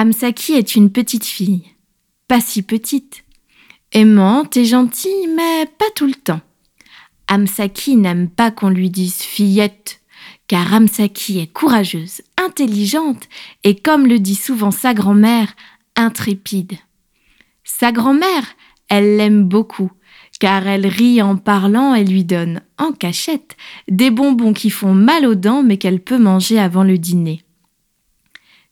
Amsaki est une petite fille, pas si petite, aimante et gentille, mais pas tout le temps. Amsaki n'aime pas qu'on lui dise fillette, car Amsaki est courageuse, intelligente et, comme le dit souvent sa grand-mère, intrépide. Sa grand-mère, elle l'aime beaucoup, car elle rit en parlant et lui donne, en cachette, des bonbons qui font mal aux dents mais qu'elle peut manger avant le dîner.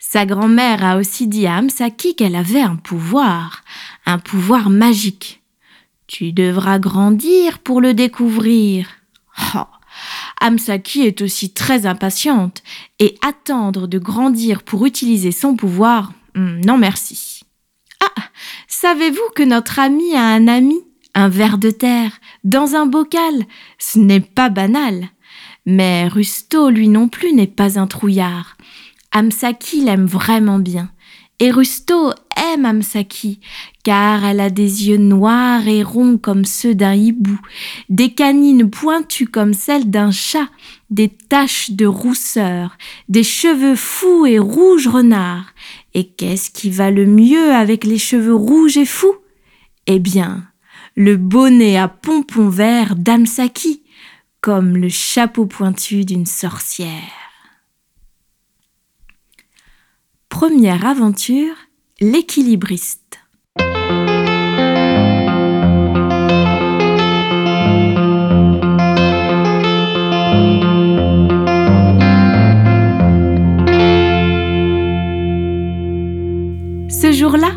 Sa grand-mère a aussi dit à Amsaki qu'elle avait un pouvoir, un pouvoir magique. Tu devras grandir pour le découvrir. Oh. Amsaki est aussi très impatiente et attendre de grandir pour utiliser son pouvoir, hmm, non merci. Ah, savez-vous que notre ami a un ami, un ver de terre, dans un bocal? Ce n'est pas banal. Mais Rusto, lui non plus, n'est pas un trouillard. Amsaki l'aime vraiment bien. Et Rusto aime Amsaki, car elle a des yeux noirs et ronds comme ceux d'un hibou, des canines pointues comme celles d'un chat, des taches de rousseur, des cheveux fous et rouges renards. Et qu'est-ce qui va le mieux avec les cheveux rouges et fous? Eh bien, le bonnet à pompons verts d'Amsaki, comme le chapeau pointu d'une sorcière. Première aventure, l'équilibriste. Ce jour-là,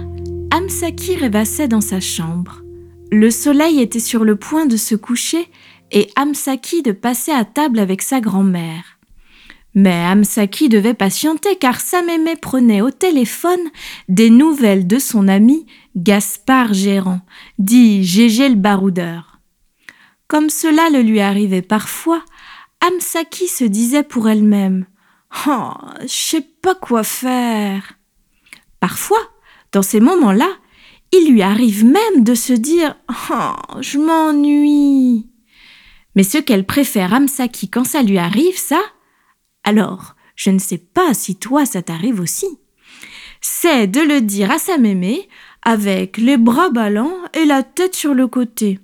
Amsaki rêvassait dans sa chambre. Le soleil était sur le point de se coucher et Amsaki de passer à table avec sa grand-mère. Mais Amsaki devait patienter car Samémé prenait au téléphone des nouvelles de son ami Gaspard Gérant, dit Gégé le baroudeur. Comme cela le lui arrivait parfois, Amsaki se disait pour elle-même Oh, je sais pas quoi faire. Parfois, dans ces moments-là, il lui arrive même de se dire Oh, je m'ennuie. Mais ce qu'elle préfère Amsaki quand ça lui arrive, ça, alors, je ne sais pas si toi ça t'arrive aussi. C'est de le dire à sa mémé avec les bras ballants et la tête sur le côté.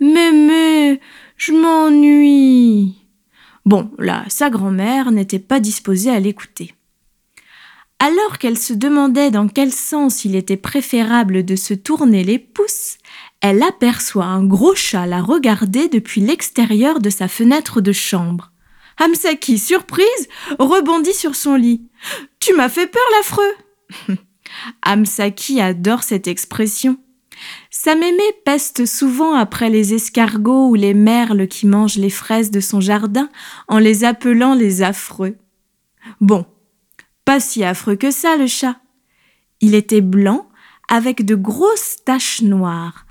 Mémé, je m'ennuie. Bon, là, sa grand-mère n'était pas disposée à l'écouter. Alors qu'elle se demandait dans quel sens il était préférable de se tourner les pouces, elle aperçoit un gros chat la regarder depuis l'extérieur de sa fenêtre de chambre. Hamsaki, surprise, rebondit sur son lit. Tu m'as fait peur, l'affreux. Hamsaki adore cette expression. Sa mémé peste souvent après les escargots ou les merles qui mangent les fraises de son jardin en les appelant les affreux. Bon, pas si affreux que ça, le chat. Il était blanc, avec de grosses taches noires,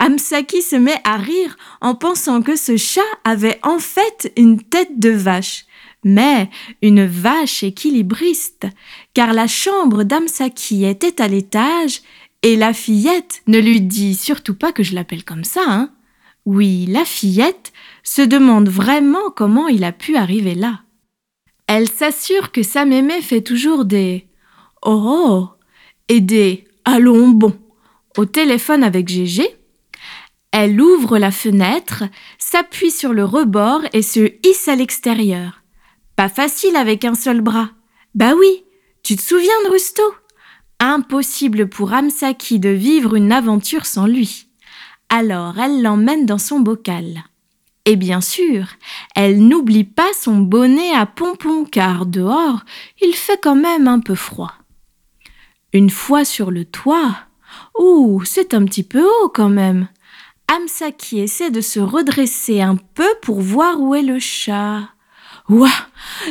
Amsaki se met à rire en pensant que ce chat avait en fait une tête de vache, mais une vache équilibriste, car la chambre d'Amsaki était à l'étage et la fillette ne lui dit surtout pas que je l'appelle comme ça, hein. Oui, la fillette se demande vraiment comment il a pu arriver là. Elle s'assure que sa mémé fait toujours des Oh oh et des Allons bon au téléphone avec Gégé elle ouvre la fenêtre, s'appuie sur le rebord et se hisse à l'extérieur. Pas facile avec un seul bras. Bah oui, tu te souviens de Rusto? Impossible pour Amsaki de vivre une aventure sans lui. Alors elle l'emmène dans son bocal. Et bien sûr, elle n'oublie pas son bonnet à pompons car dehors, il fait quand même un peu froid. Une fois sur le toit, ouh, c'est un petit peu haut quand même. Amsaki essaie de se redresser un peu pour voir où est le chat. Ouah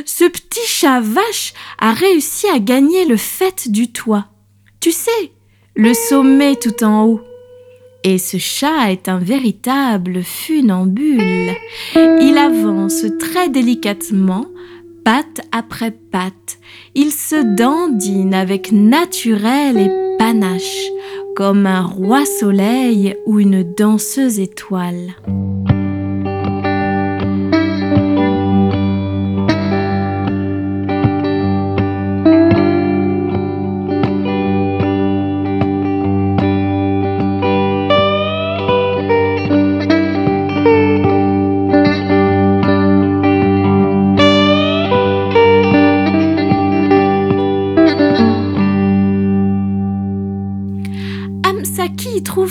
Ce petit chat vache a réussi à gagner le fait du toit. Tu sais, le sommet tout en haut. Et ce chat est un véritable funambule. Il avance très délicatement, patte après patte. Il se dandine avec naturel et panache comme un roi soleil ou une danseuse étoile.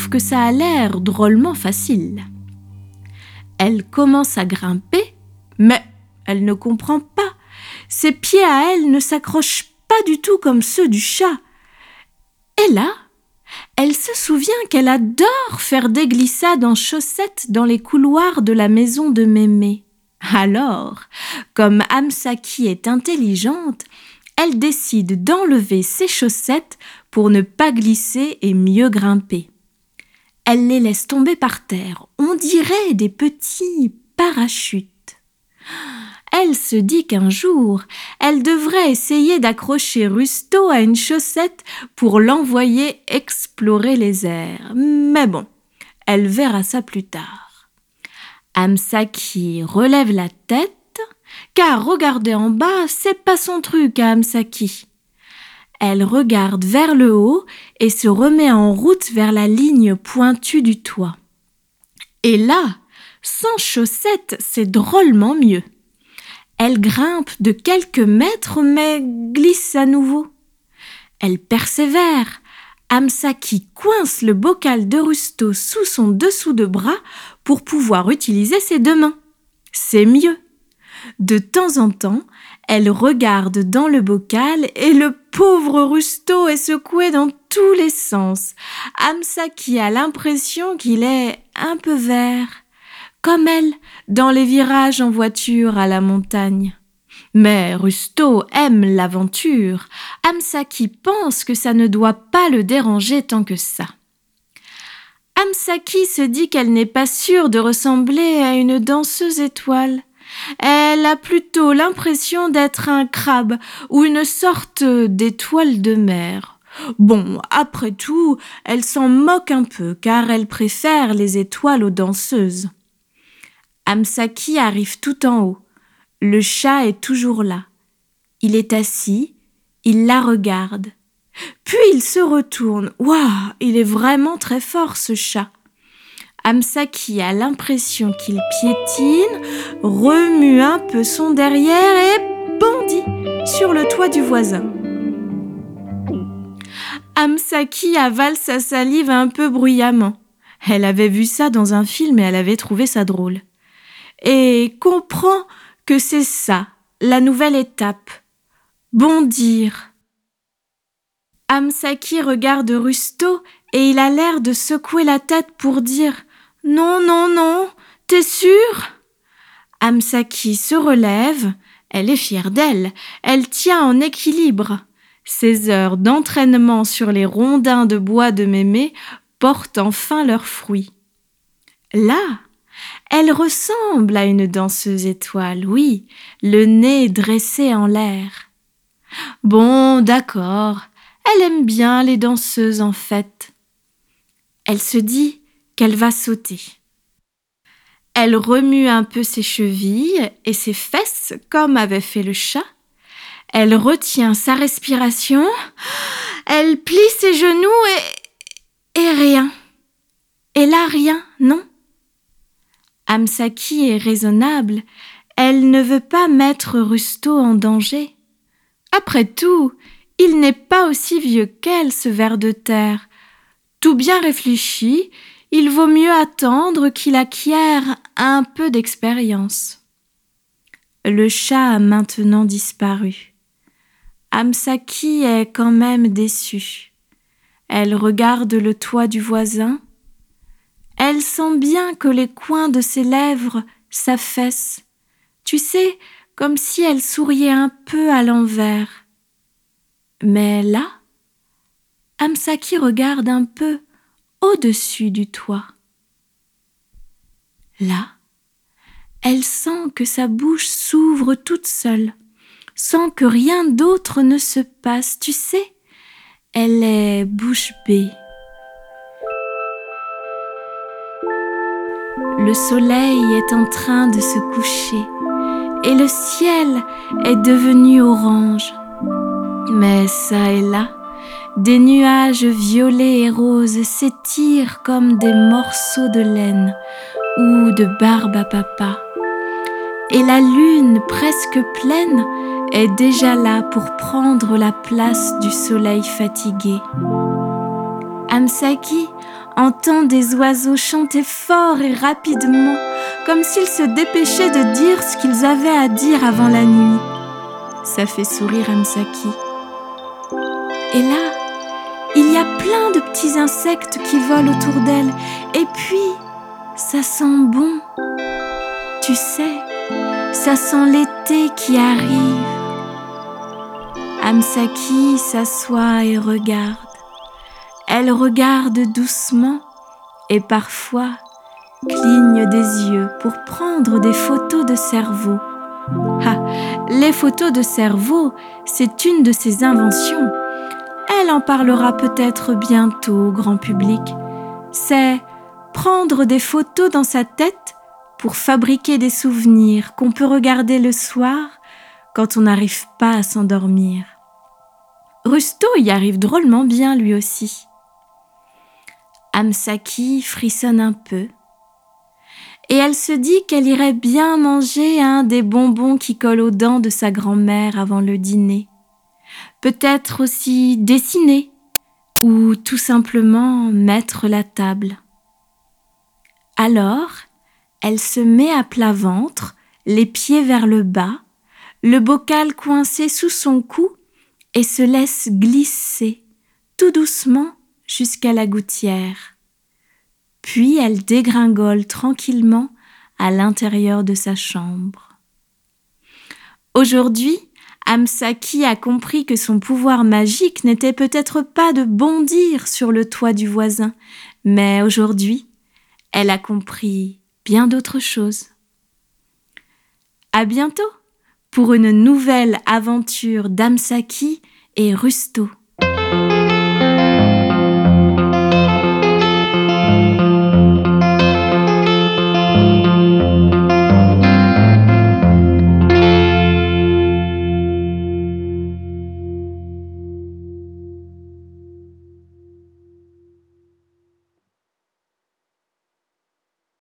Que ça a l'air drôlement facile. Elle commence à grimper, mais elle ne comprend pas. Ses pieds à elle ne s'accrochent pas du tout comme ceux du chat. Et là, elle se souvient qu'elle adore faire des glissades en chaussettes dans les couloirs de la maison de Mémé. Alors, comme Amsaki est intelligente, elle décide d'enlever ses chaussettes pour ne pas glisser et mieux grimper. Elle les laisse tomber par terre, on dirait des petits parachutes. Elle se dit qu'un jour, elle devrait essayer d'accrocher Rusto à une chaussette pour l'envoyer explorer les airs. Mais bon, elle verra ça plus tard. Amsaki relève la tête, car regarder en bas, c'est pas son truc à Amsaki. Elle regarde vers le haut et se remet en route vers la ligne pointue du toit. Et là, sans chaussettes, c'est drôlement mieux. Elle grimpe de quelques mètres mais glisse à nouveau. Elle persévère. Amsaki coince le bocal de Rusto sous son dessous de bras pour pouvoir utiliser ses deux mains. C'est mieux. De temps en temps, elle regarde dans le bocal et le pauvre Rusto est secoué dans tous les sens. Amsaki a l'impression qu'il est un peu vert comme elle, dans les virages en voiture à la montagne. Mais Rusto aime l'aventure. Amsaki pense que ça ne doit pas le déranger tant que ça. Amsaki se dit qu'elle n'est pas sûre de ressembler à une danseuse étoile. Elle a plutôt l'impression d'être un crabe ou une sorte d'étoile de mer. Bon, après tout, elle s'en moque un peu car elle préfère les étoiles aux danseuses. Amsaki arrive tout en haut. Le chat est toujours là. Il est assis, il la regarde. Puis il se retourne. Waouh, il est vraiment très fort ce chat. Amsaki a l'impression qu'il piétine, remue un peu son derrière et bondit sur le toit du voisin. Amsaki avale sa salive un peu bruyamment. Elle avait vu ça dans un film et elle avait trouvé ça drôle et comprend que c'est ça, la nouvelle étape. Bondir. Amsaki regarde Rusto et il a l'air de secouer la tête pour dire Non, non, non, t'es sûr? Amsaki se relève, elle est fière d'elle, elle tient en équilibre. Ses heures d'entraînement sur les rondins de bois de mémé portent enfin leurs fruits. Là, elle ressemble à une danseuse étoile, oui, le nez dressé en l'air. Bon, d'accord, elle aime bien les danseuses en fait. Elle se dit qu'elle va sauter. Elle remue un peu ses chevilles et ses fesses comme avait fait le chat. Elle retient sa respiration. Elle plie ses genoux et... et rien. Et là rien, non Amsaki est raisonnable, elle ne veut pas mettre Rusto en danger. Après tout, il n'est pas aussi vieux qu'elle, ce ver de terre. Tout bien réfléchi, il vaut mieux attendre qu'il acquiert un peu d'expérience. Le chat a maintenant disparu. Amsaki est quand même déçue. Elle regarde le toit du voisin, elle sent bien que les coins de ses lèvres s'affaissent. Tu sais, comme si elle souriait un peu à l'envers. Mais là, Amsaki regarde un peu au-dessus du toit. Là, elle sent que sa bouche s'ouvre toute seule, sans que rien d'autre ne se passe, tu sais. Elle est bouche bée. Le soleil est en train de se coucher et le ciel est devenu orange. Mais ça et là, des nuages violets et roses s'étirent comme des morceaux de laine ou de barbe à papa. Et la lune presque pleine est déjà là pour prendre la place du soleil fatigué. Amsaki entend des oiseaux chanter fort et rapidement, comme s'ils se dépêchaient de dire ce qu'ils avaient à dire avant la nuit. Ça fait sourire Amsaki. Et là, plein de petits insectes qui volent autour d'elle. Et puis, ça sent bon. Tu sais, ça sent l'été qui arrive. Amsaki s'assoit et regarde. Elle regarde doucement et parfois cligne des yeux pour prendre des photos de cerveau. Ah, les photos de cerveau, c'est une de ses inventions. Elle en parlera peut-être bientôt au grand public. C'est prendre des photos dans sa tête pour fabriquer des souvenirs qu'on peut regarder le soir quand on n'arrive pas à s'endormir. Rusto y arrive drôlement bien lui aussi. Amsaki frissonne un peu et elle se dit qu'elle irait bien manger un des bonbons qui collent aux dents de sa grand-mère avant le dîner. Peut-être aussi dessiner ou tout simplement mettre la table. Alors, elle se met à plat ventre, les pieds vers le bas, le bocal coincé sous son cou et se laisse glisser tout doucement jusqu'à la gouttière. Puis elle dégringole tranquillement à l'intérieur de sa chambre. Aujourd'hui, Amsaki a compris que son pouvoir magique n'était peut-être pas de bondir sur le toit du voisin, mais aujourd'hui, elle a compris bien d'autres choses. À bientôt pour une nouvelle aventure d'Amsaki et Rusto.